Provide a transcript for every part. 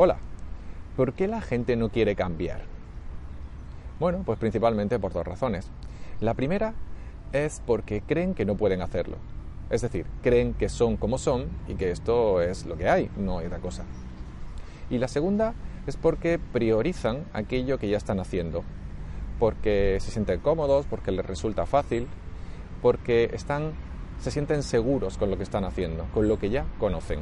Hola, ¿por qué la gente no quiere cambiar? Bueno, pues principalmente por dos razones. La primera es porque creen que no pueden hacerlo. Es decir, creen que son como son y que esto es lo que hay, no hay otra cosa. Y la segunda es porque priorizan aquello que ya están haciendo, porque se sienten cómodos, porque les resulta fácil, porque están, se sienten seguros con lo que están haciendo, con lo que ya conocen.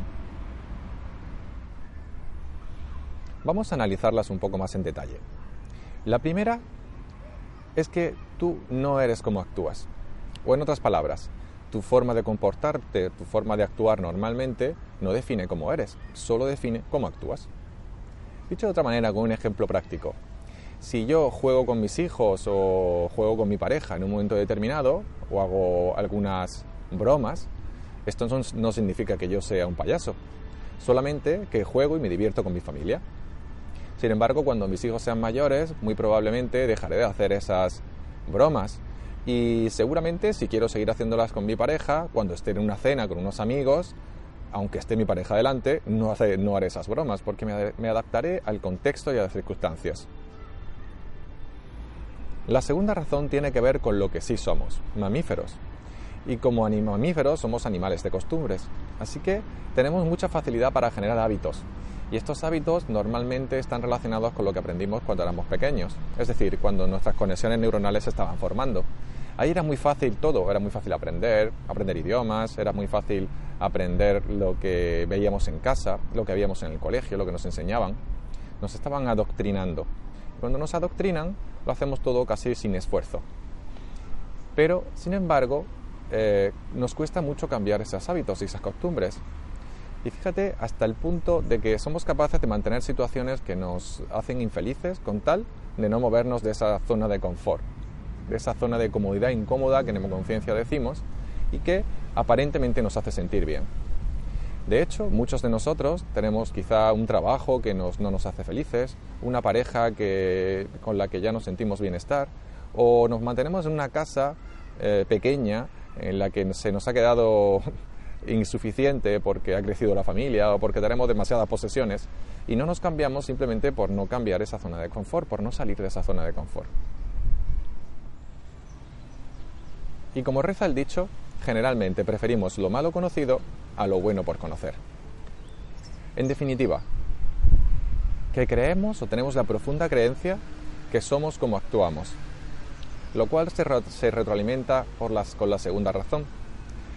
Vamos a analizarlas un poco más en detalle. La primera es que tú no eres como actúas. O en otras palabras, tu forma de comportarte, tu forma de actuar normalmente no define cómo eres, solo define cómo actúas. Dicho de otra manera, con un ejemplo práctico, si yo juego con mis hijos o juego con mi pareja en un momento determinado o hago algunas bromas, esto no significa que yo sea un payaso, solamente que juego y me divierto con mi familia. Sin embargo, cuando mis hijos sean mayores, muy probablemente dejaré de hacer esas bromas. Y seguramente si quiero seguir haciéndolas con mi pareja, cuando esté en una cena con unos amigos, aunque esté mi pareja delante, no, no haré esas bromas, porque me adaptaré al contexto y a las circunstancias. La segunda razón tiene que ver con lo que sí somos, mamíferos. Y como mamíferos somos animales de costumbres, así que tenemos mucha facilidad para generar hábitos. Y estos hábitos normalmente están relacionados con lo que aprendimos cuando éramos pequeños, es decir, cuando nuestras conexiones neuronales se estaban formando. Ahí era muy fácil todo, era muy fácil aprender, aprender idiomas, era muy fácil aprender lo que veíamos en casa, lo que veíamos en el colegio, lo que nos enseñaban. Nos estaban adoctrinando. Cuando nos adoctrinan, lo hacemos todo casi sin esfuerzo. Pero, sin embargo, eh, nos cuesta mucho cambiar esos hábitos y esas costumbres. Y fíjate hasta el punto de que somos capaces de mantener situaciones que nos hacen infelices con tal de no movernos de esa zona de confort, de esa zona de comodidad incómoda que en conciencia decimos y que aparentemente nos hace sentir bien. De hecho, muchos de nosotros tenemos quizá un trabajo que no nos hace felices, una pareja que, con la que ya nos sentimos bienestar, o nos mantenemos en una casa eh, pequeña en la que se nos ha quedado insuficiente porque ha crecido la familia o porque tenemos demasiadas posesiones y no nos cambiamos simplemente por no cambiar esa zona de confort, por no salir de esa zona de confort. Y como reza el dicho, generalmente preferimos lo malo conocido a lo bueno por conocer. En definitiva, que creemos o tenemos la profunda creencia que somos como actuamos, lo cual se, retroalimenta por las, con la segunda razón,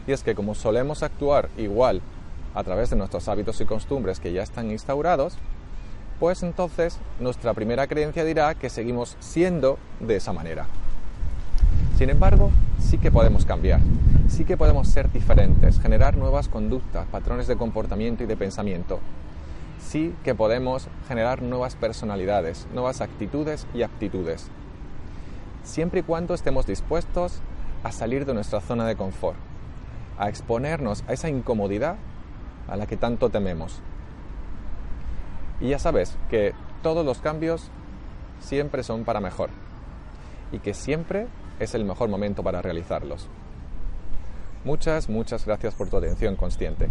y es que como solemos actuar igual a través de nuestros hábitos y costumbres que ya están instaurados, pues entonces nuestra primera creencia dirá que seguimos siendo de esa manera. Sin embargo, sí que podemos cambiar, sí que podemos ser diferentes, generar nuevas conductas, patrones de comportamiento y de pensamiento. Sí que podemos generar nuevas personalidades, nuevas actitudes y aptitudes. Siempre y cuando estemos dispuestos a salir de nuestra zona de confort, a exponernos a esa incomodidad a la que tanto tememos. Y ya sabes que todos los cambios siempre son para mejor y que siempre es el mejor momento para realizarlos. Muchas, muchas gracias por tu atención consciente.